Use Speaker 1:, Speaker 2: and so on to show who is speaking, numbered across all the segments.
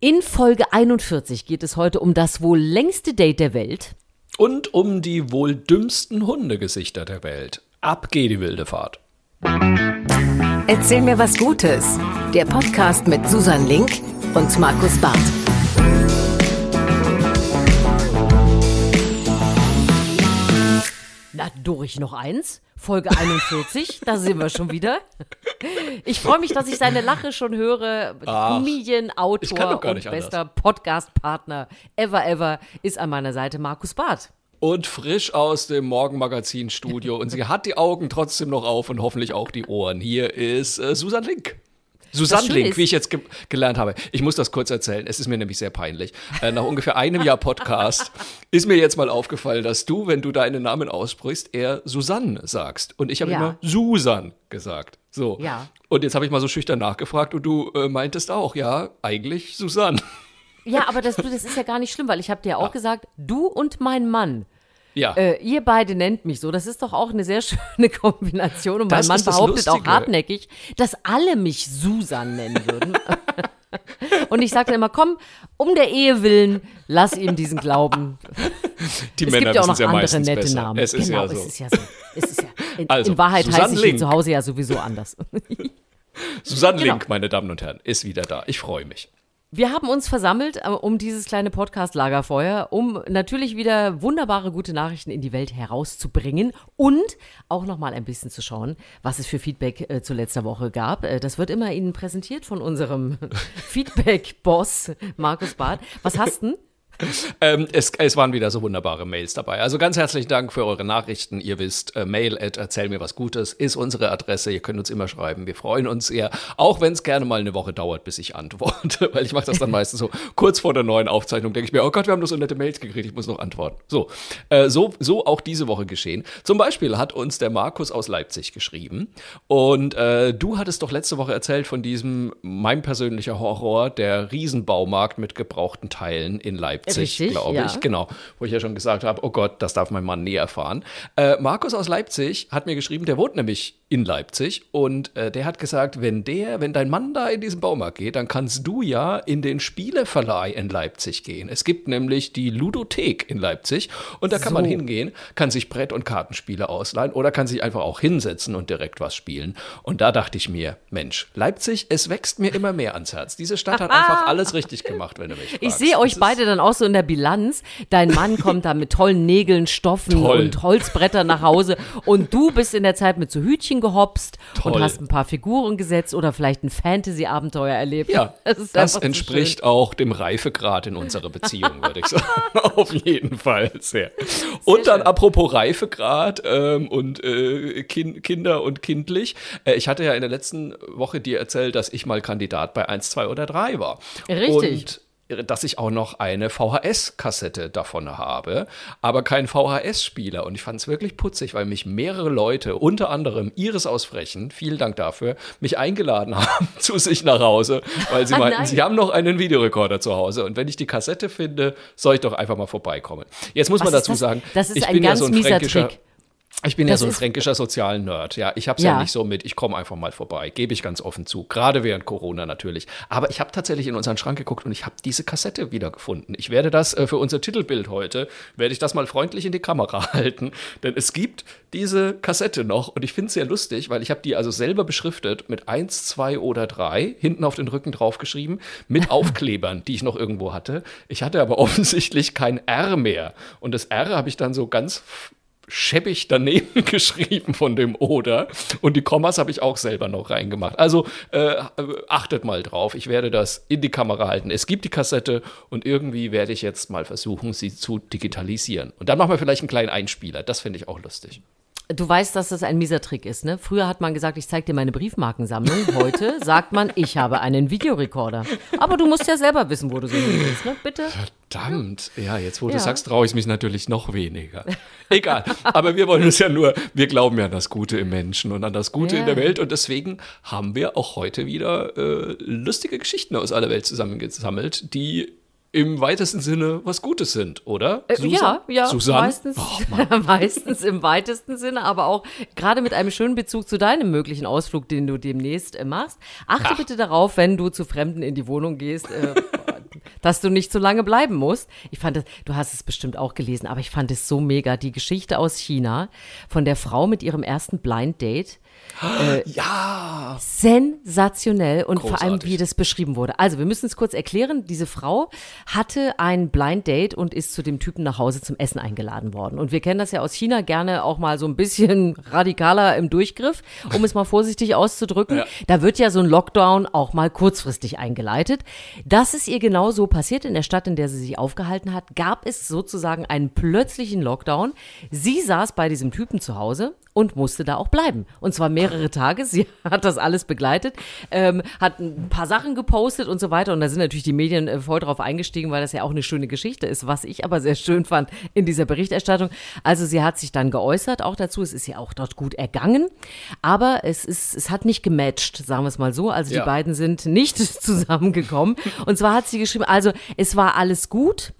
Speaker 1: In Folge 41 geht es heute um das wohl längste Date der Welt.
Speaker 2: Und um die wohl dümmsten Hundegesichter der Welt. Ab geht die wilde Fahrt.
Speaker 3: Erzähl mir was Gutes. Der Podcast mit Susan Link und Markus Barth.
Speaker 1: Na, durch noch eins. Folge 41, da sind wir schon wieder. Ich freue mich, dass ich seine Lache schon höre. Comedian, Autor und bester Podcast-Partner ever, ever ist an meiner Seite Markus Barth.
Speaker 2: Und frisch aus dem Morgenmagazin-Studio. und sie hat die Augen trotzdem noch auf und hoffentlich auch die Ohren. Hier ist äh, Susan Link. Susanne Link, wie ich jetzt ge gelernt habe. Ich muss das kurz erzählen. Es ist mir nämlich sehr peinlich. Äh, nach ungefähr einem Jahr Podcast ist mir jetzt mal aufgefallen, dass du, wenn du deinen Namen aussprichst, eher Susanne sagst. Und ich habe
Speaker 1: Ja.
Speaker 2: immer Susan gesagt. So.
Speaker 1: Ja.
Speaker 2: Und jetzt habe ich mal so schüchtern nachgefragt und du äh, meintest auch, ja, eigentlich Susanne.
Speaker 1: Ja, aber das, das ist ja gar nicht schlimm, weil ich habe dir auch gesagt, du und mein Mann.
Speaker 2: Ja.
Speaker 1: Äh, ihr beide nennt mich so. Das ist doch auch eine sehr schöne Kombination. Und mein
Speaker 2: Das
Speaker 1: Mann
Speaker 2: ist das
Speaker 1: behauptet auch
Speaker 2: Lustige.
Speaker 1: hartnäckig, dass alle mich Susan nennen würden. Und ich sagte immer, komm, um der Ehe willen, lass ihm diesen Glauben.
Speaker 2: die
Speaker 1: Es
Speaker 2: Männer
Speaker 1: gibt ja auch noch
Speaker 2: ja
Speaker 1: andere nette
Speaker 2: besser.
Speaker 1: Namen.
Speaker 2: Es ist
Speaker 1: genau,
Speaker 2: ja so.
Speaker 1: es ist ja so. Es ist ja, in,
Speaker 2: Also,
Speaker 1: in Wahrheit
Speaker 2: Susanne
Speaker 1: heiße ich
Speaker 2: Link.
Speaker 1: zu Hause ja sowieso anders.
Speaker 2: Susanne
Speaker 1: Genau.
Speaker 2: Link, meine Damen und Herren, ist wieder da. Ich freue mich.
Speaker 1: Wir haben uns versammelt äh, um dieses kleine Podcast-Lagerfeuer, um natürlich wieder wunderbare gute Nachrichten in die Welt herauszubringen und auch nochmal ein bisschen zu schauen, was es für Feedback äh, zu letzter Woche gab. Äh, das wird immer Ihnen präsentiert von unserem Feedback-Boss Markus Barth. Was hast du?
Speaker 2: Ähm, es, es waren wieder so wunderbare Mails dabei. Also ganz herzlichen Dank für eure Nachrichten. Ihr wisst, äh, mail at erzähl mir was Gutes ist unsere Adresse. Ihr könnt uns immer schreiben. Wir freuen uns sehr. Auch wenn es gerne mal eine Woche dauert, bis ich antworte. Weil ich mache das dann meistens so kurz vor der neuen Aufzeichnung. Denke ich mir, oh Gott, wir haben nur so nette Mails gekriegt. Ich muss noch antworten. So, äh, so, so auch diese Woche geschehen. Zum Beispiel hat uns der Markus aus Leipzig geschrieben. Und äh, du hattest doch letzte Woche erzählt von diesem, mein persönlicher Horror, der Riesenbaumarkt mit gebrauchten Teilen in Leipzig,
Speaker 1: Richtig,
Speaker 2: glaube
Speaker 1: ja.
Speaker 2: ich. Genau, wo ich ja schon gesagt habe, oh Gott, das darf mein Mann nie erfahren. Äh, Markus aus Leipzig hat mir geschrieben, der wohnt nämlich in Leipzig und äh, der hat gesagt, wenn der, wenn dein Mann da in diesen Baumarkt geht, dann kannst du ja in den Spieleverleih in Leipzig gehen. Es gibt nämlich die Ludothek in Leipzig und da kann man
Speaker 1: So.
Speaker 2: hingehen, kann sich Brett- und Kartenspiele ausleihen oder kann sich einfach auch hinsetzen und direkt was spielen. Und da dachte ich mir, Mensch, Leipzig, es wächst mir immer mehr ans Herz. Diese Stadt hat einfach alles richtig gemacht, wenn du mich fragst.
Speaker 1: Ich sehe euch beide dann auch so in der Bilanz. Dein Mann kommt da mit tollen Nägeln, Stoffen
Speaker 2: Toll.
Speaker 1: und Holzbrettern nach Hause und du bist in der Zeit mit so Hütchen gehopst und
Speaker 2: Toll.
Speaker 1: hast ein paar Figuren gesetzt oder vielleicht ein Fantasy-Abenteuer erlebt.
Speaker 2: Ja,
Speaker 1: das,
Speaker 2: das
Speaker 1: einfach so
Speaker 2: entspricht auch dem Reifegrad in unserer Beziehung, würde ich sagen. Auf jeden Fall sehr. Und dann
Speaker 1: schön.
Speaker 2: apropos Reifegrad ähm, und äh, kin Kinder und kindlich. Äh, ich hatte ja in der letzten Woche dir erzählt, dass ich mal Kandidat bei 1, 2 oder 3 war.
Speaker 1: Richtig.
Speaker 2: Und dass ich auch noch eine VHS-Kassette davon habe, aber kein VHS-Spieler. Und ich fand es wirklich putzig, weil mich mehrere Leute, unter anderem Iris aus Frechen, vielen Dank dafür, mich eingeladen haben zu sich nach Hause, weil sie meinten,
Speaker 1: nein.
Speaker 2: sie haben noch einen Videorekorder zu Hause. Und wenn ich die Kassette finde, soll ich doch einfach mal vorbeikommen. Jetzt muss
Speaker 1: Was
Speaker 2: man dazu
Speaker 1: das?
Speaker 2: sagen,
Speaker 1: Das ist
Speaker 2: ich
Speaker 1: ein
Speaker 2: bin
Speaker 1: ganz
Speaker 2: ja so ein
Speaker 1: mieser
Speaker 2: fränkischer.
Speaker 1: Trick.
Speaker 2: Ich bin ja
Speaker 1: Das
Speaker 2: so ein fränkischer Sozial-Nerd, ja. Ich habe es ja.
Speaker 1: Ja.
Speaker 2: nicht so mit, ich komme einfach mal vorbei, gebe ich ganz offen zu. Gerade während Corona natürlich. Aber ich habe tatsächlich in unseren Schrank geguckt und ich habe diese Kassette wiedergefunden. Ich werde das äh, für unser Titelbild heute, werde ich das mal freundlich in die Kamera halten. Denn es gibt diese Kassette noch und ich finde es sehr lustig, weil ich habe die also selber beschriftet mit 1, 2 oder 3, hinten auf den Rücken draufgeschrieben, mit Aufklebern, die ich noch irgendwo hatte. Ich hatte aber offensichtlich kein R mehr. Und das R habe ich dann so ganz scheppig daneben geschrieben von dem Oder. Und die Kommas habe ich auch selber noch reingemacht. Also äh, achtet mal drauf. Ich werde das in die Kamera halten. Es gibt die Kassette und irgendwie werde ich jetzt mal versuchen, sie zu digitalisieren. Und dann machen wir vielleicht einen kleinen Einspieler. Das finde ich auch lustig.
Speaker 1: Du weißt, dass das ein mieser Trick ist, ne? Früher hat man gesagt, ich zeig dir meine Briefmarkensammlung. Heute sagt man, ich habe einen Videorekorder. Aber du musst ja selber wissen, wo du so hin willst, ne? Bitte?
Speaker 2: Verdammt. Ja, jetzt wo
Speaker 1: Ja.
Speaker 2: du sagst, traue ich mich natürlich noch weniger. Egal. Aber wir wollen uns ja nur, wir glauben ja an das Gute im Menschen und an das Gute
Speaker 1: Ja.
Speaker 2: in der Welt. Und deswegen haben wir auch heute wieder äh, lustige Geschichten aus aller Welt zusammengesammelt, die im weitesten Sinne was Gutes sind, oder?
Speaker 1: Äh, ja, ja,
Speaker 2: Susanne?
Speaker 1: meistens,
Speaker 2: Oh,
Speaker 1: meistens im weitesten Sinne, aber auch gerade mit einem schönen Bezug zu deinem möglichen Ausflug, den du demnächst äh, machst. Achte bitte darauf, wenn du zu Fremden in die Wohnung gehst, äh, dass du nicht zu lange bleiben musst. Ich fand das, du hast es bestimmt auch gelesen, aber ich fand es so mega. Die Geschichte aus China von der Frau mit ihrem ersten Blind Date.
Speaker 2: Äh, ja.
Speaker 1: Sensationell und Großartig. vor allem, wie das beschrieben wurde. Also, wir müssen es kurz erklären. Diese Frau hatte ein Blind Date und ist zu dem Typen nach Hause zum Essen eingeladen worden. Und wir kennen das ja aus China gerne auch mal so ein bisschen radikaler im Durchgriff, um es mal vorsichtig auszudrücken. Ja. Da wird ja so ein Lockdown auch mal kurzfristig eingeleitet. Das ist ihr genau so passiert. In der Stadt, in der sie sich aufgehalten hat, gab es sozusagen einen plötzlichen Lockdown. Sie saß bei diesem Typen zu Hause und musste da auch bleiben. Und zwar mehrere Tage. Sie hat das alles begleitet, ähm, hat ein paar Sachen gepostet und so weiter. Und da sind natürlich die Medien äh, voll drauf eingestiegen, weil das ja auch eine schöne Geschichte ist, was ich aber sehr schön fand in dieser Berichterstattung. Also sie hat sich dann geäußert auch dazu. Es ist ja auch dort gut ergangen. Aber es ist, es hat nicht gematcht, sagen wir es mal so. Also ja. die beiden sind nicht zusammengekommen. Und zwar hat sie geschrieben, also es war alles gut.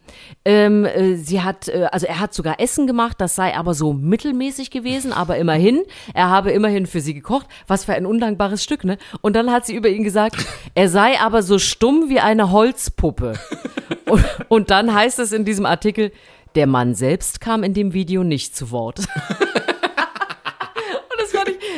Speaker 1: Ähm, äh, sie hat, äh, also er hat sogar Essen gemacht, das sei aber so mittelmäßig gewesen, aber immerhin, er habe immerhin für sie gekocht. Was für ein undankbares Stück, ne? Und dann hat sie über ihn gesagt, er sei aber so stumm wie eine Holzpuppe. und, und dann heißt es in diesem Artikel, der Mann selbst kam in dem Video nicht zu Wort.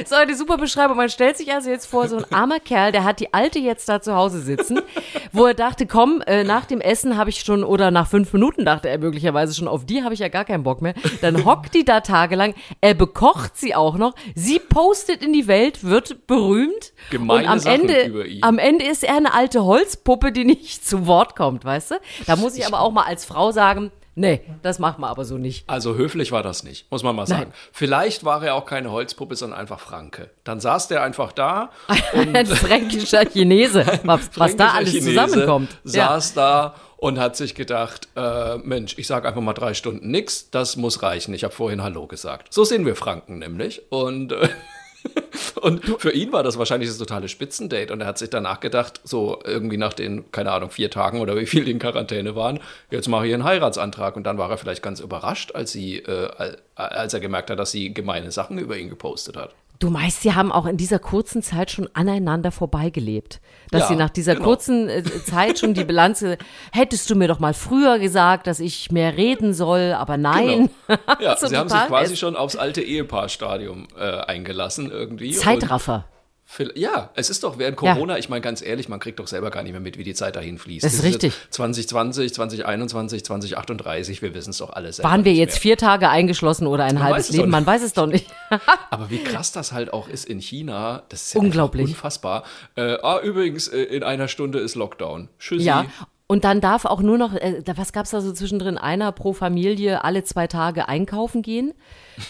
Speaker 1: So eine super Beschreibung. Man stellt sich also jetzt vor, so ein armer Kerl, der hat die Alte jetzt da zu Hause sitzen, wo er dachte, komm, äh, nach dem Essen habe ich schon, oder nach fünf Minuten dachte er möglicherweise schon, auf die habe ich ja gar keinen Bock mehr. Dann hockt die da tagelang, er bekocht sie auch noch, sie postet in die Welt, wird berühmt.
Speaker 2: Gemeine
Speaker 1: und am
Speaker 2: Sachen
Speaker 1: Ende,
Speaker 2: über ihn.
Speaker 1: am Ende ist er eine alte Holzpuppe, die nicht zu Wort kommt, weißt du? Da muss ich aber auch mal als Frau sagen, Nee, das macht man aber so nicht.
Speaker 2: Also höflich war das nicht, muss man mal sagen. Nein. Vielleicht war er auch keine Holzpuppe, sondern einfach Franke. Dann saß der einfach da.
Speaker 1: Ein fränkischer Chinese, was, was da alles Chinese zusammenkommt.
Speaker 2: Saß ja. da und hat sich gedacht, äh, Mensch, ich sage einfach mal drei Stunden nichts, das muss reichen. Ich habe vorhin Hallo gesagt. So sehen wir Franken nämlich. Und äh, Und für ihn war das wahrscheinlich das totale Spitzendate. Und er hat sich danach gedacht, so irgendwie nach den, keine Ahnung, vier Tagen oder wie viel die in Quarantäne waren, jetzt mache ich einen Heiratsantrag. Und dann war er vielleicht ganz überrascht, als, sie, äh, als er gemerkt hat, dass sie gemeine Sachen über ihn gepostet hat.
Speaker 1: Du meinst, sie haben auch in dieser kurzen Zeit schon aneinander vorbeigelebt. Dass
Speaker 2: Ja,
Speaker 1: sie nach dieser
Speaker 2: genau.
Speaker 1: kurzen äh, Zeit schon die Bilanz, hättest du mir doch mal früher gesagt, dass ich mehr reden soll, aber nein.
Speaker 2: Genau. Ja,
Speaker 1: So
Speaker 2: sie haben sich quasi schon aufs alte Ehepaarstadium äh, eingelassen irgendwie.
Speaker 1: Zeitraffer.
Speaker 2: Vil- Ja, es ist doch während Corona, ich meine ganz ehrlich, man kriegt doch selber gar nicht mehr mit, wie die Zeit dahin fließt.
Speaker 1: Das ist richtig.
Speaker 2: 2020, 2021, 2038, wir wissen es doch alle selber.
Speaker 1: Waren wir jetzt
Speaker 2: mehr.
Speaker 1: vier Tage eingeschlossen oder ein
Speaker 2: Man
Speaker 1: halbes Leben? Man weiß es doch nicht.
Speaker 2: Aber wie krass das halt auch ist in China, das ist ja
Speaker 1: Unglaublich.
Speaker 2: unfassbar. Äh, ah, übrigens, äh, in einer Stunde ist Lockdown. Tschüssi.
Speaker 1: Ja. Und dann darf auch nur noch, äh, was gab's da so zwischendrin, einer pro Familie alle zwei Tage einkaufen gehen.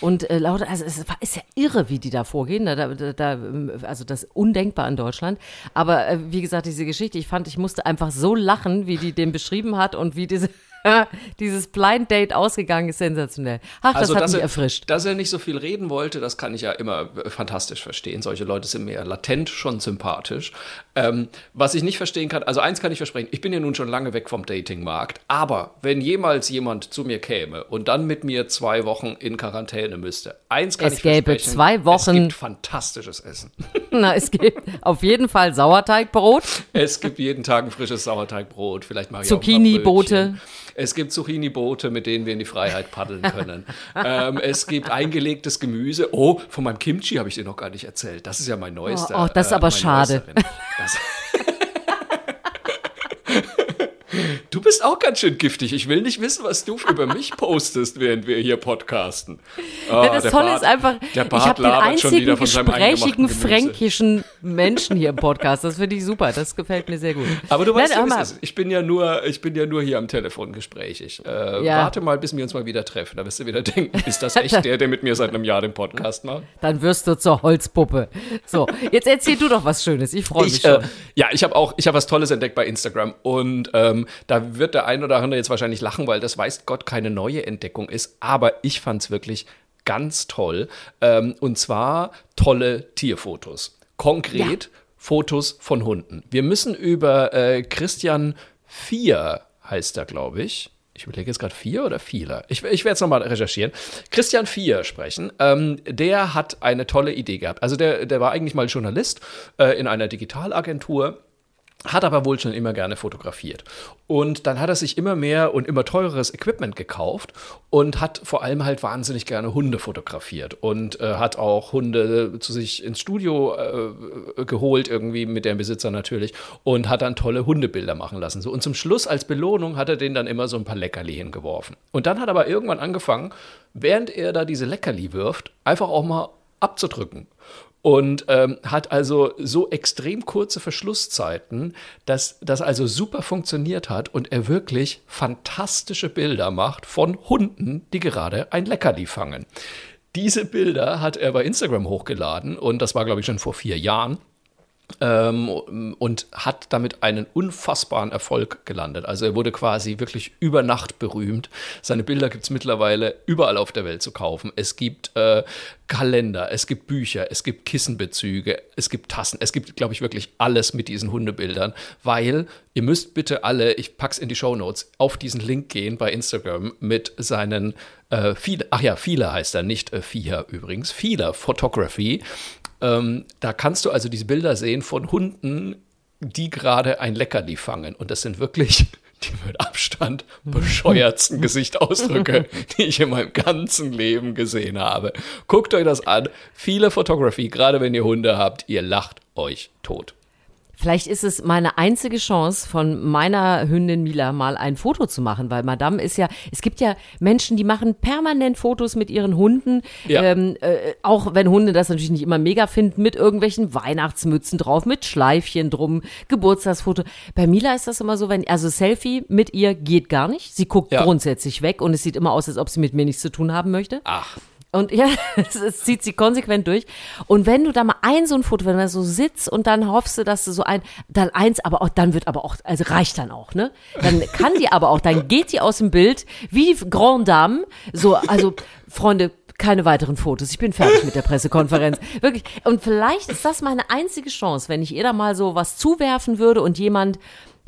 Speaker 1: Und äh, lauter, also es ist ja irre, wie die da vorgehen. Da, da, da, da, ähm, also das ist undenkbar in Deutschland. Aber äh, wie gesagt, diese Geschichte, ich fand, ich musste einfach so lachen, wie die den beschrieben hat und wie diese, dieses Blind Date ausgegangen ist, sensationell. Ach, das
Speaker 2: Also,
Speaker 1: hat mich
Speaker 2: er,
Speaker 1: erfrischt.
Speaker 2: dass er nicht so viel reden wollte, das kann ich ja immer äh, fantastisch verstehen. Solche Leute sind mir ja latent schon sympathisch. Ähm, was ich nicht verstehen kann, also eins kann ich versprechen, ich bin ja nun schon lange weg vom Datingmarkt, aber wenn jemals jemand zu mir käme und dann mit mir zwei Wochen in Quarantäne müsste, eins kann
Speaker 1: Es
Speaker 2: ich
Speaker 1: gäbe
Speaker 2: versprechen,
Speaker 1: zwei
Speaker 2: es
Speaker 1: Wochen-
Speaker 2: gibt fantastisches Essen.
Speaker 1: Na, es gibt auf jeden Fall Sauerteigbrot.
Speaker 2: Es gibt jeden Tag ein frisches Sauerteigbrot, vielleicht mache ich Es gibt Zucchini-Boote, mit denen wir in die Freiheit paddeln können. ähm, es gibt eingelegtes Gemüse. Oh, von meinem Kimchi habe ich dir noch gar nicht erzählt. Das ist ja mein neuester.
Speaker 1: Oh, oh, das ist aber
Speaker 2: mein
Speaker 1: schade.
Speaker 2: Das Du bist auch ganz schön giftig. Ich will nicht wissen, was du über mich postest, während wir hier podcasten. Ah,
Speaker 1: Ja, das
Speaker 2: der
Speaker 1: Tolle
Speaker 2: Bart-
Speaker 1: ist einfach,
Speaker 2: der
Speaker 1: ich habe den
Speaker 2: labert schon wieder
Speaker 1: einzigen gesprächigen fränkischen Menschen hier im Podcast. Das finde ich super. Das gefällt mir sehr gut.
Speaker 2: Aber du weißt
Speaker 1: Nein,
Speaker 2: ja. Ich bin ja nur, ich bin ja nur hier am Telefon gesprächig. Äh,
Speaker 1: Ja.
Speaker 2: Warte mal, bis wir uns mal wieder treffen. Da wirst du wieder denken, ist das echt der, der mit mir seit einem Jahr den Podcast macht?
Speaker 1: Dann wirst du zur Holzpuppe. So, jetzt erzähl du doch was Schönes. Ich freue mich
Speaker 2: Ich, äh,
Speaker 1: schon.
Speaker 2: ja, ich habe auch, ich habe was Tolles entdeckt bei Instagram und ähm, da wird der ein oder andere jetzt wahrscheinlich lachen, weil das weiß Gott keine neue Entdeckung ist. Aber ich fand es wirklich ganz toll. Ähm, und zwar tolle Tierfotos. Konkret Fotos von Hunden. Wir müssen über äh, Christian Vier heißt er, glaube ich. Ich überlege jetzt gerade vier oder vieler. Ich, ich werde es nochmal recherchieren. Christian Vier sprechen. Ähm, der hat eine tolle Idee gehabt. Also der, der war eigentlich mal Journalist äh, in einer Digitalagentur hat aber wohl schon immer gerne fotografiert. Und dann hat er sich immer mehr und immer teureres Equipment gekauft und hat vor allem halt wahnsinnig gerne Hunde fotografiert und äh, hat auch Hunde zu sich ins Studio äh, geholt, irgendwie mit dem Besitzer natürlich, und hat dann tolle Hundebilder machen lassen. So, und zum Schluss als Belohnung hat er denen dann immer so ein paar Leckerli hingeworfen. Und dann hat er aber irgendwann angefangen, während er da diese Leckerli wirft, einfach auch mal abzudrücken und ähm, hat also so extrem kurze Verschlusszeiten, dass das also super funktioniert hat und er wirklich fantastische Bilder macht von Hunden, die gerade ein Leckerli fangen. Diese Bilder hat er bei Instagram hochgeladen und das war, glaube ich, schon vor vier Jahren. Ähm, und hat damit einen unfassbaren Erfolg gelandet. Also er wurde quasi wirklich über Nacht berühmt. Seine Bilder gibt es mittlerweile überall auf der Welt zu kaufen. Es gibt äh, Kalender, es gibt Bücher, es gibt Kissenbezüge, es gibt Tassen, es gibt, glaube ich, wirklich alles mit diesen Hundebildern, weil ihr müsst bitte alle, ich pack's in die Show Notes, auf diesen Link gehen bei Instagram mit seinen äh, viele, ach ja, viele heißt er, nicht äh, Fia übrigens, Fieler Photography. Ähm, da kannst du also diese Bilder sehen von Hunden, die gerade ein Leckerli fangen. Und das sind wirklich die mit Abstand bescheuertsten Gesichtsausdrücke, die ich in meinem ganzen Leben gesehen habe. Guckt euch das an. Viele Fotografie, gerade wenn ihr Hunde habt, ihr lacht euch tot.
Speaker 1: Vielleicht ist es meine einzige Chance, von meiner Hündin Mila mal ein Foto zu machen, weil Madame ist ja, es gibt ja Menschen, die machen permanent Fotos mit ihren Hunden, ja. ähm, äh, auch wenn Hunde das natürlich nicht immer mega finden, mit irgendwelchen Weihnachtsmützen drauf, mit Schleifchen drum, Geburtstagsfoto. Bei Mila ist das immer so, wenn, also Selfie mit ihr geht gar nicht. Sie guckt ja. grundsätzlich weg und es sieht immer aus, als ob sie mit mir nichts zu tun haben möchte.
Speaker 2: Ach.
Speaker 1: Und ja, es zieht sie konsequent durch. Und wenn du da mal ein so ein Foto, wenn du da so sitzt und dann hoffst du, dass du so ein, dann eins, aber auch, dann wird aber auch, also reicht dann auch, ne? Dann kann die aber auch, dann geht die aus dem Bild wie die Grand Dame, so, also, Freunde, keine weiteren Fotos. Ich bin fertig mit der Pressekonferenz. Wirklich. Und vielleicht ist das meine einzige Chance, wenn ich ihr da mal so was zuwerfen würde und jemand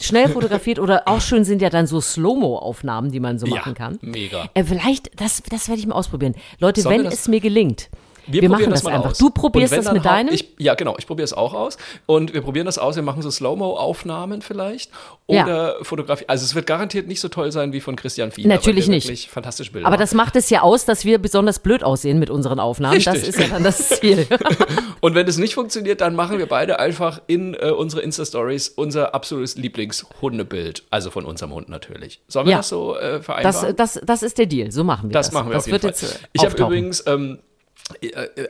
Speaker 1: schnell fotografiert oder auch schön sind ja dann so Slow-Mo-Aufnahmen, die man so machen kann.
Speaker 2: Mega.
Speaker 1: Äh, vielleicht, das, das werde ich mal ausprobieren. Leute, Sollen wenn es mir gelingt, wir, wir machen das,
Speaker 2: das
Speaker 1: einfach.
Speaker 2: Aus.
Speaker 1: Du probierst das mit deinem?
Speaker 2: Ich, ja, genau. Ich probiere es auch aus. Und wir probieren das aus. Wir machen so Slow-Mo-Aufnahmen vielleicht. Oder ja. Fotografie. Also es wird garantiert nicht so toll sein wie von Christian Fiedler.
Speaker 1: Natürlich nicht.
Speaker 2: Fantastische
Speaker 1: Bilder Aber das macht es ja aus, dass wir besonders blöd aussehen mit unseren Aufnahmen. Richtig. Das ist ja dann das Ziel.
Speaker 2: und wenn es nicht funktioniert, dann machen wir beide einfach in äh, unsere Insta-Stories unser absolutes Lieblingshundebild. Also von unserem Hund natürlich. Sollen wir ja. das so äh, vereinbaren?
Speaker 1: Das, das, das ist der Deal. So machen wir das.
Speaker 2: Das machen wir
Speaker 1: das
Speaker 2: auf jeden Fall. Jetzt, äh, ich habe übrigens... Ähm, äh,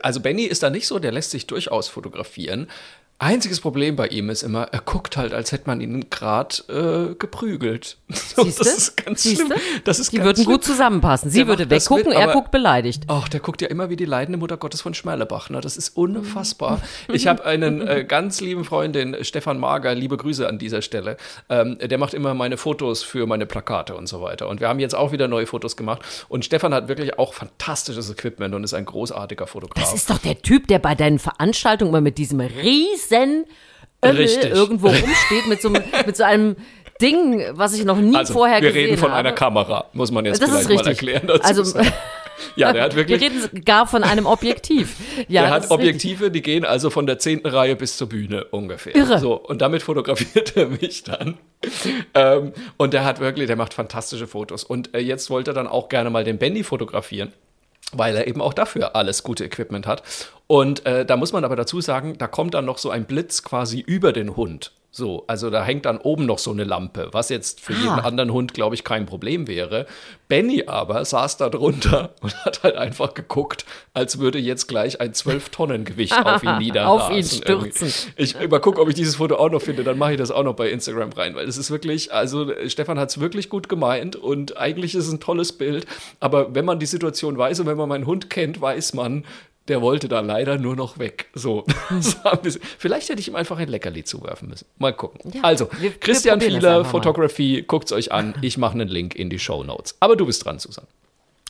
Speaker 2: also Benny ist da nicht so, der lässt sich durchaus fotografieren. Einziges Problem bei ihm ist immer, er guckt halt, als hätte man ihn gerade äh, geprügelt.
Speaker 1: Siehste? Das ist ganz Siehste? schlimm. Das ist die ganz würden schlimm. gut zusammenpassen. Sie der würde weggucken, mit, er guckt beleidigt.
Speaker 2: Ach, der guckt ja immer wie die leidende Mutter Gottes von Schmerlebach. Ne? Das ist unfassbar. ich habe einen äh, ganz lieben Freundin, Stefan Mager, liebe Grüße an dieser Stelle. Ähm, der macht immer meine Fotos für meine Plakate und so weiter. Und wir haben jetzt auch wieder neue Fotos gemacht. Und Stefan hat wirklich auch fantastisches Equipment und ist ein großartiger Fotograf.
Speaker 1: Das ist doch der Typ, der bei deinen Veranstaltungen immer mit diesem riesen riesen Ömmel irgendwo rumsteht mit so, mit so einem Ding, was ich noch nie also, vorher gesehen habe.
Speaker 2: Wir reden von
Speaker 1: habe.
Speaker 2: einer Kamera, muss man jetzt
Speaker 1: das
Speaker 2: vielleicht mal erklären
Speaker 1: dazu. Also,
Speaker 2: ja, der hat wirklich.
Speaker 1: Wir reden gar von einem Objektiv. Ja,
Speaker 2: der hat Objektive, die gehen also von der zehnten Reihe bis zur Bühne ungefähr.
Speaker 1: Irre.
Speaker 2: So, und damit fotografiert er mich dann. Ähm, und der hat wirklich, der macht fantastische Fotos. Und äh, jetzt wollte er dann auch gerne mal den Benny fotografieren weil er eben auch dafür alles gute Equipment hat. Und äh, da muss man aber dazu sagen, da kommt dann noch so ein Blitz quasi über den Hund. So, also da hängt dann oben noch so eine Lampe, was jetzt für ah. jeden anderen Hund, glaube ich, kein Problem wäre. Benny aber saß da drunter und hat halt einfach geguckt, als würde jetzt gleich ein 12-Tonnen-Gewicht auf ihn niederrasen.
Speaker 1: auf ihn stürzen.
Speaker 2: Ich übergucke, ob ich dieses Foto auch noch finde, dann mache ich das auch noch bei Instagram rein, weil es ist wirklich, also Stefan hat es wirklich gut gemeint und eigentlich ist es ein tolles Bild, aber wenn man die Situation weiß und wenn man meinen Hund kennt, weiß man, der wollte da leider nur noch weg. So. Vielleicht hätte ich ihm einfach ein Leckerli zuwerfen müssen. Mal gucken. Ja, also, wir, Christian wir Fieler, Fotografie, guckt es euch an. Ich mache einen Link in die Show Notes. Aber du bist dran, Susan.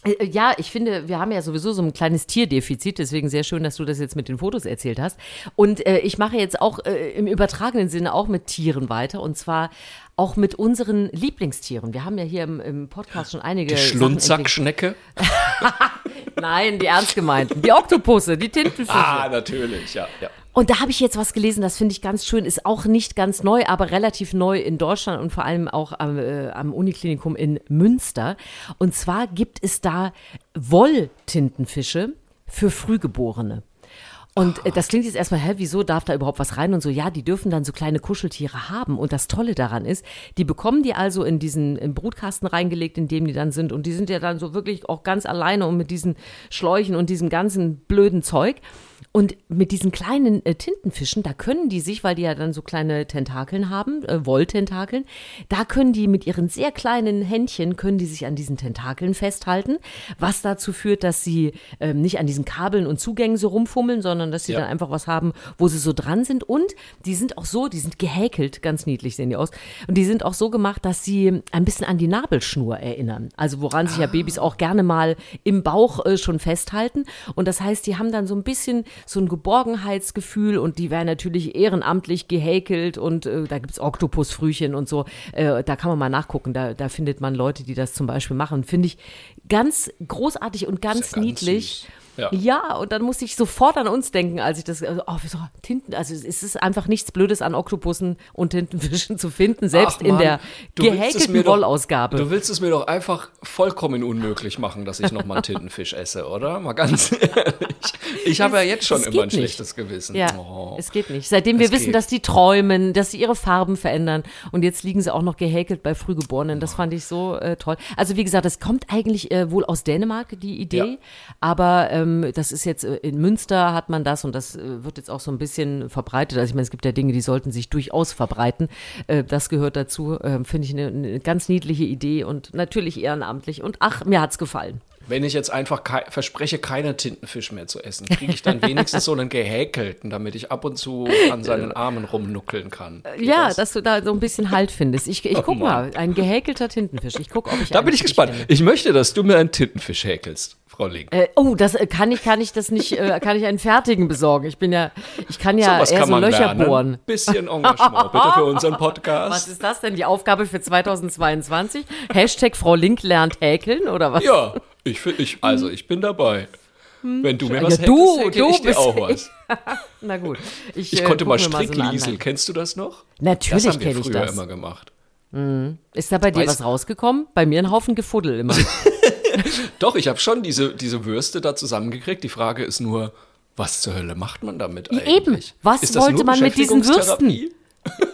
Speaker 1: Äh, ja, ich finde, wir haben ja sowieso so ein kleines Tierdefizit, deswegen sehr schön, dass du das jetzt mit den Fotos erzählt hast. Und äh, ich mache jetzt auch äh, im übertragenen Sinne auch mit Tieren weiter und zwar auch mit unseren Lieblingstieren. Wir haben ja hier im, im Podcast schon einige.
Speaker 2: Die Schlundsackschnecke?
Speaker 1: Nein, die ernst gemeinten. Die Oktopusse, die Tintenfische.
Speaker 2: Ah, natürlich, ja. ja.
Speaker 1: Und da habe ich jetzt was gelesen, das finde ich ganz schön, ist auch nicht ganz neu, aber relativ neu in Deutschland und vor allem auch am, äh, am Uniklinikum in Münster. Und zwar gibt es da Wolltintenfische für Frühgeborene. Und äh, das klingt jetzt erstmal, hä, wieso darf da überhaupt was rein und so? Ja, die dürfen dann so kleine Kuscheltiere haben. Und das Tolle daran ist, die bekommen die also in diesen im Brutkasten reingelegt, in dem die dann sind. Und die sind ja dann so wirklich auch ganz alleine und mit diesen Schläuchen und diesem ganzen blöden Zeug. Und mit diesen kleinen äh, Tintenfischen, da können die sich, weil die ja dann so kleine Tentakeln haben, äh, Wolltentakeln, da können die mit ihren sehr kleinen Händchen, können die sich an diesen Tentakeln festhalten, was dazu führt, dass sie ähm, nicht an diesen Kabeln und Zugängen so rumfummeln, sondern dass sie
Speaker 2: Ja.
Speaker 1: dann einfach was haben, wo sie so dran sind. Und die sind auch so, die sind gehäkelt, ganz niedlich sehen die aus. Und die sind auch so gemacht, dass sie ein bisschen an die Nabelschnur erinnern. Also woran sich ja Babys auch gerne mal im Bauch äh, schon festhalten. Und das heißt, die haben dann so ein bisschen so ein Geborgenheitsgefühl und die werden natürlich ehrenamtlich gehäkelt und äh, da gibt's Oktopusfrühchen und so. Äh, da kann man mal nachgucken. Da, da findet man Leute, die das zum Beispiel machen. Finde ich ganz großartig und ganz,
Speaker 2: ja ganz
Speaker 1: niedlich.
Speaker 2: süß. Ja.
Speaker 1: Ja, und dann musste ich sofort an uns denken, als ich das, also, oh, so, Tinten, also es ist einfach nichts Blödes an Oktopussen und Tintenfischen zu finden, selbst
Speaker 2: Ach,
Speaker 1: in
Speaker 2: Mann,
Speaker 1: der gehäkelten Wollausgabe.
Speaker 2: Du willst es mir doch einfach vollkommen unmöglich machen, dass ich nochmal einen Tintenfisch esse, oder? Mal ganz ehrlich. Ich habe ja jetzt schon immer ein
Speaker 1: nicht.
Speaker 2: schlechtes Gewissen.
Speaker 1: Ja,
Speaker 2: Oh.
Speaker 1: es geht nicht. Seitdem wir
Speaker 2: Es
Speaker 1: wissen,
Speaker 2: geht.
Speaker 1: dass die träumen, dass sie ihre Farben verändern und jetzt liegen sie auch noch gehäkelt bei Frühgeborenen. Das fand ich so äh, toll. Also wie gesagt, das kommt eigentlich äh, wohl aus Dänemark, die Idee.
Speaker 2: Ja.
Speaker 1: Aber ähm, das ist jetzt äh, in Münster hat man das und das äh, wird jetzt auch so ein bisschen verbreitet. Also ich meine, es gibt ja Dinge, die sollten sich durchaus verbreiten. Äh, das gehört dazu. Äh, Finde ich eine, eine ganz niedliche Idee und natürlich ehrenamtlich. Und ach, mir hat's gefallen.
Speaker 2: Wenn ich jetzt einfach kei verspreche, keine Tintenfisch mehr zu essen, kriege ich dann wenigstens so einen gehäkelten, damit ich ab und zu an seinen Armen rumnuckeln kann. Geht
Speaker 1: Ja,
Speaker 2: das?
Speaker 1: dass du da so ein bisschen Halt findest. Ich, ich
Speaker 2: Oh
Speaker 1: guck
Speaker 2: Mann.
Speaker 1: mal, ein gehäkelter Tintenfisch. Ich guck, ob ich
Speaker 2: Da bin ich gespannt.
Speaker 1: finde.
Speaker 2: Ich möchte, dass du mir einen Tintenfisch häkelst, Frau Link.
Speaker 1: Äh, oh, das äh, kann ich, kann ich das nicht, äh, kann ich einen fertigen besorgen. Ich bin ja, ich kann ja
Speaker 2: was
Speaker 1: eher
Speaker 2: kann
Speaker 1: so Löcher
Speaker 2: lernen.
Speaker 1: bohren.
Speaker 2: Bisschen Engagement, bitte für unseren
Speaker 1: Was
Speaker 2: Podcast.
Speaker 1: ist das denn, die Aufgabe für 2022? Hashtag Frau Link lernt häkeln oder was?
Speaker 2: Ja, ich, ich, also ich bin dabei. Wenn du mir was
Speaker 1: Ja, du,
Speaker 2: häkel
Speaker 1: du
Speaker 2: ich dir auch was.
Speaker 1: Na gut. Ich,
Speaker 2: Ich
Speaker 1: äh,
Speaker 2: konnte mal
Speaker 1: so
Speaker 2: Strickliesel.
Speaker 1: Anleitung.
Speaker 2: Kennst du das noch?
Speaker 1: Natürlich
Speaker 2: das haben wir
Speaker 1: ich
Speaker 2: früher
Speaker 1: das.
Speaker 2: immer gemacht.
Speaker 1: Ist da bei dir
Speaker 2: Weißt-
Speaker 1: was rausgekommen? Bei mir ein Haufen Gefuddel immer.
Speaker 2: Doch, ich habe schon diese, diese Würste da zusammengekriegt. Die Frage ist nur, was zur Hölle macht man damit eigentlich?
Speaker 1: Eben. Was wollte man mit diesen
Speaker 2: Beschäftigungstherapie?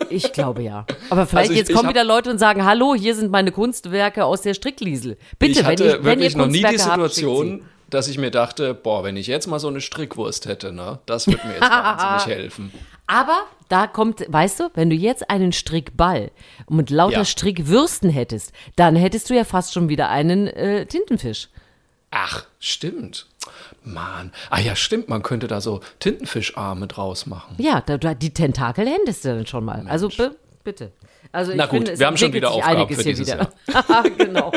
Speaker 1: Ich glaube ja. Aber vielleicht
Speaker 2: Also ich-
Speaker 1: jetzt
Speaker 2: ich
Speaker 1: kommen wieder Leute und sagen, hallo, hier sind meine Kunstwerke aus der Strickliesel. Bitte,
Speaker 2: ich hatte
Speaker 1: wenn, ich, wenn
Speaker 2: wirklich noch nie die
Speaker 1: Kunstwerke habt,
Speaker 2: Situation, dass ich mir dachte, boah, wenn ich jetzt mal so eine Strickwurst hätte, ne, das würde mir jetzt wahnsinnig helfen.
Speaker 1: Aber da kommt, weißt du, wenn du jetzt einen Strickball mit lauter
Speaker 2: Ja.
Speaker 1: Strickwürsten hättest, dann hättest du ja fast schon wieder einen äh, Tintenfisch.
Speaker 2: Ach, stimmt. Mann. Ah ja, stimmt, man könnte da so Tintenfischarme draus machen.
Speaker 1: Ja, da, da, die Tentakel hättest du dann schon mal. Also b- bitte. Also
Speaker 2: Na
Speaker 1: ich
Speaker 2: gut,
Speaker 1: finde,
Speaker 2: wir haben schon wieder Aufgaben
Speaker 1: einiges
Speaker 2: für
Speaker 1: hier
Speaker 2: dieses
Speaker 1: wieder. genau.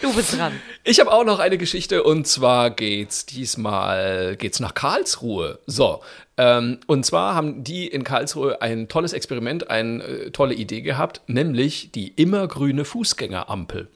Speaker 1: Du bist dran.
Speaker 2: Ich habe auch noch eine Geschichte und zwar geht's diesmal geht's nach Karlsruhe. So, ähm, und zwar haben die in Karlsruhe ein tolles Experiment, eine äh, tolle Idee gehabt, nämlich die immergrüne Fußgängerampel.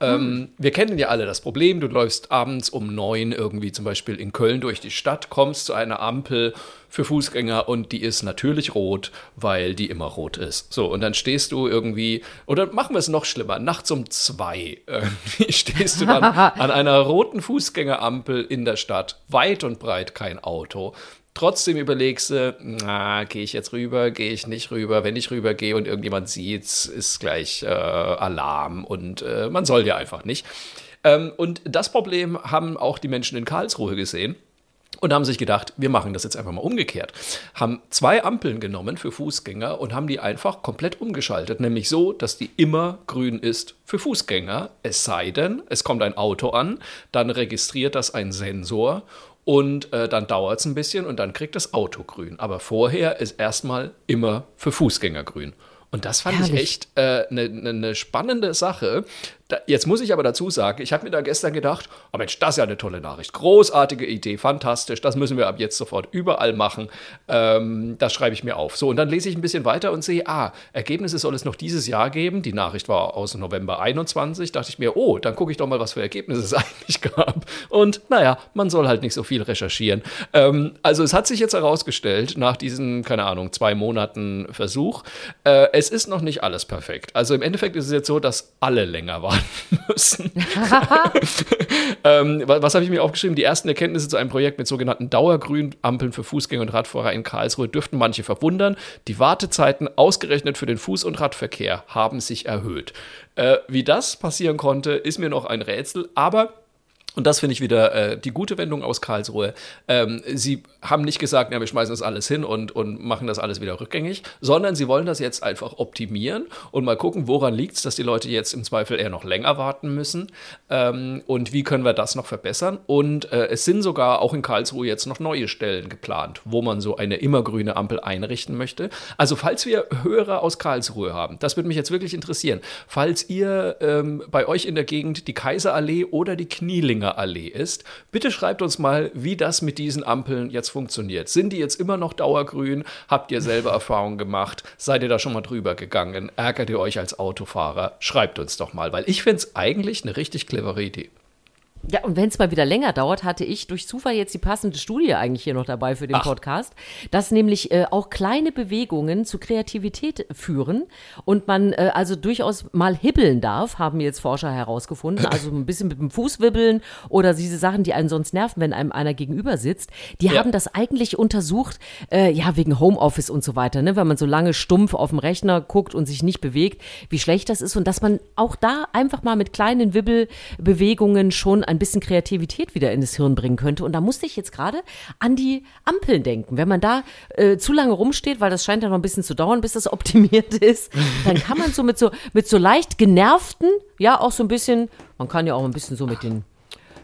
Speaker 2: Ähm, wir kennen ja alle das Problem, du läufst abends um neun irgendwie zum Beispiel in Köln durch die Stadt, kommst zu einer Ampel für Fußgänger und die ist natürlich rot, weil die immer rot ist. So, und dann stehst du irgendwie, oder machen wir es noch schlimmer, nachts um zwei irgendwie stehst du dann an einer roten Fußgängerampel in der Stadt, weit und breit kein Auto. Trotzdem überlegst du, na, gehe ich jetzt rüber, gehe ich nicht rüber. Wenn ich rüber gehe und irgendjemand sieht's, ist gleich äh, Alarm und äh, man soll ja einfach nicht. Ähm, und das Problem haben auch die Menschen in Karlsruhe gesehen und haben sich gedacht, wir machen das jetzt einfach mal umgekehrt. Haben zwei Ampeln genommen für Fußgänger und haben die einfach komplett umgeschaltet, nämlich so, dass die immer grün ist für Fußgänger, es sei denn, es kommt ein Auto an, dann registriert das ein Sensor und äh, dann dauert es ein bisschen und dann kriegt das Auto grün. Aber vorher ist erstmal immer für Fußgänger grün. Und das fand ich
Speaker 1: Herrlich.
Speaker 2: echt eine äh, ne, ne, ne spannende Sache, da, jetzt muss ich aber dazu sagen, ich habe mir da gestern gedacht, oh Mensch, das ist ja eine tolle Nachricht. Großartige Idee, fantastisch, das müssen wir ab jetzt sofort überall machen. Ähm, das schreibe ich mir auf. So, und dann lese ich ein bisschen weiter und sehe, ah, Ergebnisse soll es noch dieses Jahr geben. Die Nachricht war aus November 21. Dachte ich mir, oh, dann gucke ich doch mal, was für Ergebnisse es eigentlich gab. Und naja, man soll halt nicht so viel recherchieren. Ähm, also es hat sich jetzt herausgestellt, nach diesen, keine Ahnung, zwei Monaten Versuch, äh, es ist noch nicht alles perfekt. Also im Endeffekt ist es jetzt so, dass alle länger warten müssen. ähm, was, was habe ich mir aufgeschrieben? Die ersten Erkenntnisse zu einem Projekt mit sogenannten Dauergrünampeln für Fußgänger und Radfahrer in Karlsruhe dürften manche verwundern. Die Wartezeiten ausgerechnet für den Fuß- und Radverkehr haben sich erhöht. Äh, wie das passieren konnte, ist mir noch ein Rätsel, aber und das finde ich wieder äh, die gute Wendung aus Karlsruhe. Ähm, sie haben nicht gesagt, ja, wir schmeißen das alles hin und, und machen das alles wieder rückgängig, sondern sie wollen das jetzt einfach optimieren und mal gucken, woran liegt es, dass die Leute jetzt im Zweifel eher noch länger warten müssen ähm, und wie können wir das noch verbessern. Und äh, es sind sogar auch in Karlsruhe jetzt noch neue Stellen geplant, wo man so eine immergrüne Ampel einrichten möchte. Also falls wir Hörer aus Karlsruhe haben, das würde mich jetzt wirklich interessieren, falls ihr ähm, bei euch in der Gegend die Kaiserallee oder die Knielinge Oettinger Allee ist. Bitte schreibt uns mal, wie das mit diesen Ampeln jetzt funktioniert. Sind die jetzt immer noch dauergrün? Habt ihr selber Erfahrungen gemacht? Seid ihr da schon mal drüber gegangen? Ärgert ihr euch als Autofahrer? Schreibt uns doch mal, weil ich finde es eigentlich eine richtig clevere Idee.
Speaker 1: Ja, und wenn es mal wieder länger dauert, hatte ich durch Zufall jetzt die passende Studie eigentlich hier noch dabei für den Ach. Podcast, dass nämlich äh, auch kleine Bewegungen zu Kreativität führen und man äh, also durchaus mal hibbeln darf, haben jetzt Forscher herausgefunden. Also ein bisschen mit dem Fuß wibbeln oder diese Sachen, die einen sonst nerven, wenn einem einer gegenüber sitzt. Die ja. haben das eigentlich untersucht, äh, ja, wegen Homeoffice und so weiter, ne? wenn man so lange stumpf auf dem Rechner guckt und sich nicht bewegt, wie schlecht das ist und dass man auch da einfach mal mit kleinen Wibbelbewegungen schon ein bisschen Kreativität wieder in das Hirn bringen könnte. Und da musste ich jetzt gerade an die Ampeln denken. Wenn man da äh, zu lange rumsteht, weil das scheint ja noch ein bisschen zu dauern, bis das optimiert ist, dann kann man so mit so, mit so leicht genervten, ja, auch so ein bisschen, man kann ja auch ein bisschen so mit den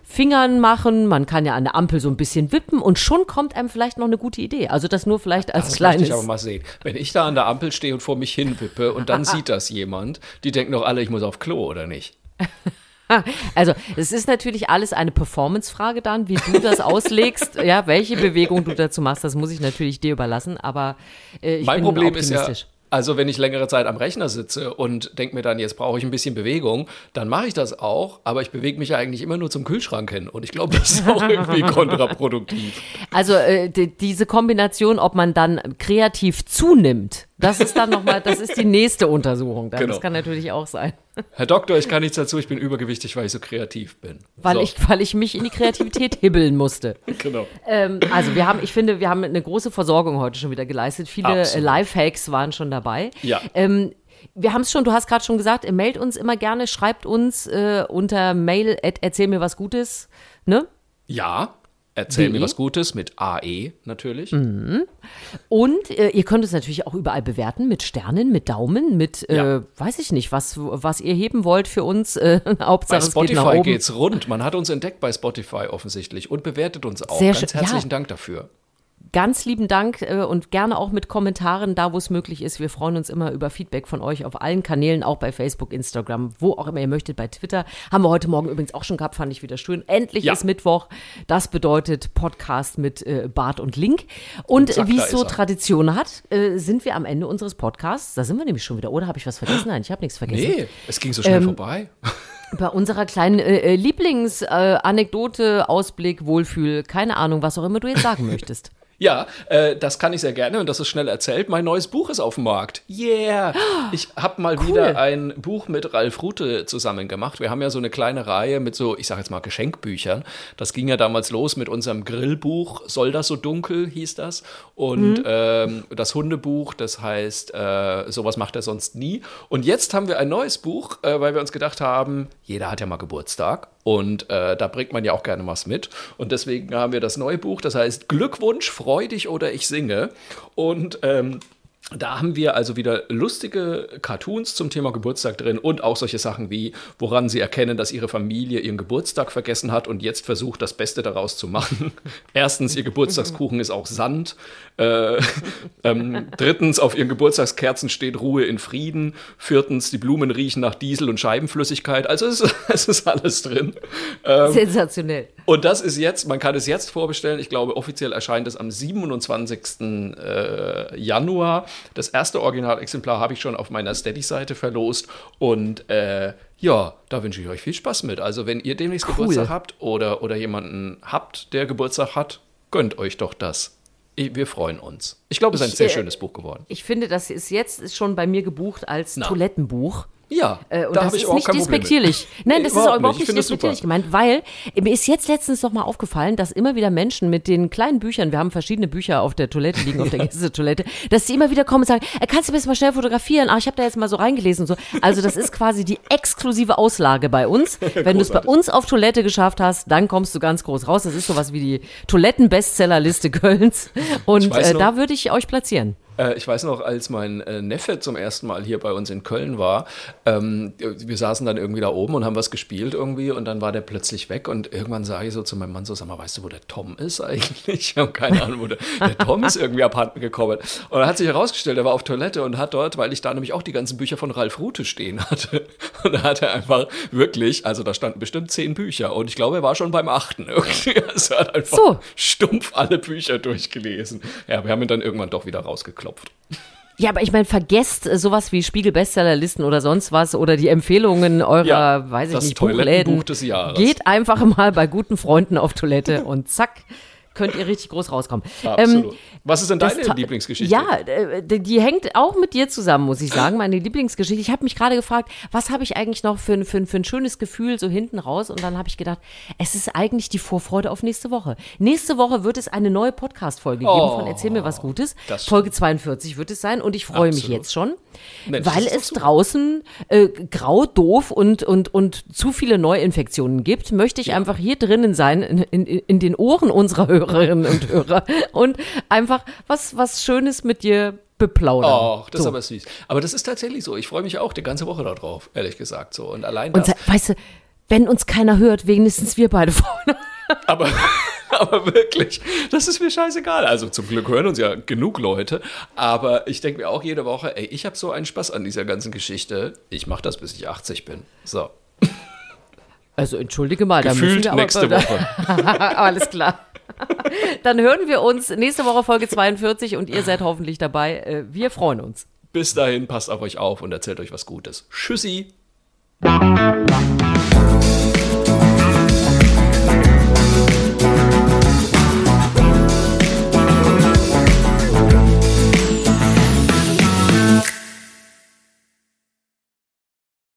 Speaker 1: Fingern machen, man kann ja an der Ampel so ein bisschen wippen und schon kommt einem vielleicht noch eine gute Idee. Also das nur vielleicht als das kleines.
Speaker 2: Das ich aber mal sehen. Wenn ich da an der Ampel stehe und vor mich hin wippe und dann sieht das jemand, die denken doch alle, ich muss auf Klo oder nicht.
Speaker 1: Also, es ist natürlich alles eine Performance-Frage dann, wie du das auslegst, ja, welche Bewegung du dazu machst, das muss ich natürlich dir überlassen, aber äh, ich
Speaker 2: mein
Speaker 1: bin
Speaker 2: Problem optimistisch. Ist ja also wenn ich längere Zeit am Rechner sitze und denke mir dann, jetzt brauche ich ein bisschen Bewegung, dann mache ich das auch, aber ich bewege mich ja eigentlich immer nur zum Kühlschrank hin und ich glaube, das ist auch irgendwie kontraproduktiv.
Speaker 1: Also äh, diese Kombination, ob man dann kreativ zunimmt, das ist dann nochmal, das ist die nächste Untersuchung. Dann. Genau. Das kann natürlich auch sein.
Speaker 2: Herr Doktor, ich kann nichts dazu, ich bin übergewichtig, weil ich so kreativ bin.
Speaker 1: Weil, so. ich, weil ich mich in die Kreativität hibbeln musste. Genau. Ähm, also wir haben, ich finde, wir haben eine große Versorgung heute schon wieder geleistet. Viele Absolut. Lifehacks waren schon dabei.
Speaker 2: Ja.
Speaker 1: Ähm, wir haben es schon, du hast gerade schon gesagt, meldet uns immer gerne, schreibt uns äh, unter mail, erzähl mir was Gutes, ne?
Speaker 2: Ja, Erzähl mir was Gutes mit AE natürlich.
Speaker 1: Mhm. Und äh, ihr könnt es natürlich auch überall bewerten mit Sternen, mit Daumen, mit, äh, ja. weiß ich nicht, was, was ihr heben wollt für uns. Äh, Hauptsache,
Speaker 2: bei Spotify geht geht's rund. Man hat uns entdeckt bei Spotify offensichtlich und bewertet uns auch. Sehr Ganz herzlichen ja. Dank dafür
Speaker 1: ganz lieben Dank äh, und gerne auch mit Kommentaren da, wo es möglich ist. Wir freuen uns immer über Feedback von euch auf allen Kanälen, auch bei Facebook, Instagram, wo auch immer ihr möchtet, bei Twitter. Haben wir heute Morgen übrigens auch schon gehabt, fand ich wieder schön. Endlich ja. ist Mittwoch. Das bedeutet Podcast mit äh, Bart und Link. Und wie es so Tradition hat, äh, sind wir am Ende unseres Podcasts. Da sind wir nämlich schon wieder. Oder habe ich was vergessen? Nein, ich habe nichts vergessen. Nee,
Speaker 2: es ging so schnell ähm, vorbei.
Speaker 1: Bei unserer kleinen äh, äh Lieblingsanekdote, äh, Ausblick, Wohlfühl, keine Ahnung, was auch immer du jetzt sagen möchtest.
Speaker 2: Ja, äh, das kann ich sehr gerne und das ist schnell erzählt. Mein neues Buch ist auf dem Markt. Yeah! Ich habe mal cool. wieder ein Buch mit Ralf Rute zusammen gemacht. Wir haben ja so eine kleine Reihe mit so, ich sage jetzt mal Geschenkbüchern. Das ging ja damals los mit unserem Grillbuch. Soll das so dunkel hieß das? Und mhm. ähm, das Hundebuch, das heißt, äh, sowas macht er sonst nie. Und jetzt haben wir ein neues Buch, äh, weil wir uns gedacht haben, jeder hat ja mal Geburtstag und äh, da bringt man ja auch gerne was mit. Und deswegen haben wir das neue Buch, das heißt Glückwunsch, freudig oder ich singe. Und ähm, Da haben wir also wieder lustige Cartoons zum Thema Geburtstag drin und auch solche Sachen wie, woran sie erkennen, dass ihre Familie ihren Geburtstag vergessen hat und jetzt versucht, das Beste daraus zu machen. Erstens, ihr Geburtstagskuchen ist auch Sand. Äh, ähm, drittens, auf ihren Geburtstagskerzen steht Ruhe in Frieden. Viertens, die Blumen riechen nach Diesel und Scheibenflüssigkeit. Also es, es ist alles drin.
Speaker 1: Ähm, Sensationell.
Speaker 2: Und das ist jetzt, man kann es jetzt vorbestellen. Ich glaube, offiziell erscheint es am 27. Äh, Januar. Das erste Originalexemplar habe ich schon auf meiner Steady-Seite verlost. Und äh, ja, da wünsche ich euch viel Spaß mit. Also, wenn ihr demnächst cool. Geburtstag habt oder, oder jemanden habt, der Geburtstag hat, gönnt euch doch das. Wir freuen uns. Ich glaube, es ist ein sehr äh, schönes Buch geworden.
Speaker 1: Ich finde, das ist jetzt schon bei mir gebucht als Na. Toilettenbuch.
Speaker 2: Ja,
Speaker 1: äh, und da das ist nicht despektierlich. Nein, das ist auch überhaupt nicht despektierlich gemeint, weil mir ist jetzt letztens doch mal aufgefallen, dass immer wieder Menschen mit den kleinen Büchern, wir haben verschiedene Bücher auf der Toilette liegen, auf der Gästetoilette, dass sie immer wieder kommen und sagen, äh, kannst du mir das mal schnell fotografieren? Ah, ich habe da jetzt mal so reingelesen und so. Also das ist quasi die exklusive Auslage bei uns. Wenn du es bei uns auf Toilette geschafft hast, dann kommst du ganz groß raus. Das ist sowas wie die Toiletten-Bestsellerliste Kölns. Und äh, da würde ich euch platzieren.
Speaker 2: Äh, ich weiß noch, als mein äh, Neffe zum ersten Mal hier bei uns in Köln war, ähm, wir saßen dann irgendwie da oben und haben was gespielt irgendwie und dann war der plötzlich weg und irgendwann sage ich so zu meinem Mann so, sag mal, weißt du, wo der Tom ist eigentlich? Ich habe keine Ahnung, wo der, der Tom ist irgendwie abhanden gekommen. Und dann hat sich herausgestellt, er war auf Toilette und hat dort, weil ich da nämlich auch die ganzen Bücher von Ralf Rute stehen hatte. Und da hat er einfach wirklich, also da standen bestimmt zehn Bücher und ich glaube, er war schon beim achten irgendwie. Also er hat einfach so. stumpf alle Bücher durchgelesen. Ja, wir haben ihn dann irgendwann doch wieder rausgeklopft geklopft.
Speaker 1: Ja, aber ich meine, vergesst sowas wie Spiegel-Bestsellerlisten oder sonst was oder die Empfehlungen eurer, ja, weiß ich nicht, Buchläden.
Speaker 2: Des Jahres.
Speaker 1: Geht einfach mal bei guten Freunden auf Toilette und zack, könnt ihr richtig groß rauskommen.
Speaker 2: Absolut. Ähm, Was ist denn deine Lieblingsgeschichte?
Speaker 1: Ja, äh, die hängt auch mit dir zusammen, muss ich sagen, meine Lieblingsgeschichte. Ich habe mich gerade gefragt, was habe ich eigentlich noch für, für, für ein schönes Gefühl so hinten raus? Und dann habe ich gedacht, es ist eigentlich die Vorfreude auf nächste Woche. Nächste Woche wird es eine neue Podcast-Folge geben oh, von Erzähl mir was Gutes. Folge 42 wird es sein und ich freue mich jetzt schon, Mensch, weil es draußen äh, grau, doof und, und, und zu viele Neuinfektionen gibt, möchte ich ja. einfach hier drinnen sein, in, in, in den Ohren unserer Hörer Hörerinnen und Hörer und einfach was, was Schönes mit dir beplaudern.
Speaker 2: Ach, das so. ist aber süß. Aber das ist tatsächlich so. Ich freue mich auch die ganze Woche darauf, ehrlich gesagt. So. Und allein
Speaker 1: das. Und weißt du, wenn uns keiner hört, wenigstens wir beide vorne.
Speaker 2: Aber, aber wirklich, das ist mir scheißegal. Also zum Glück hören uns ja genug Leute. Aber ich denke mir auch jede Woche, ey, ich habe so einen Spaß an dieser ganzen Geschichte. Ich mache das, bis ich 80 bin. So.
Speaker 1: Also entschuldige mal,
Speaker 2: Gefühlt
Speaker 1: da
Speaker 2: müssen wir aber,
Speaker 1: nächste Woche. Alles klar. Dann hören wir uns nächste Woche Folge 42 und ihr seid hoffentlich dabei. Äh, wir freuen uns.
Speaker 2: Bis dahin, passt auf euch auf und erzählt euch was Gutes. Tschüssi.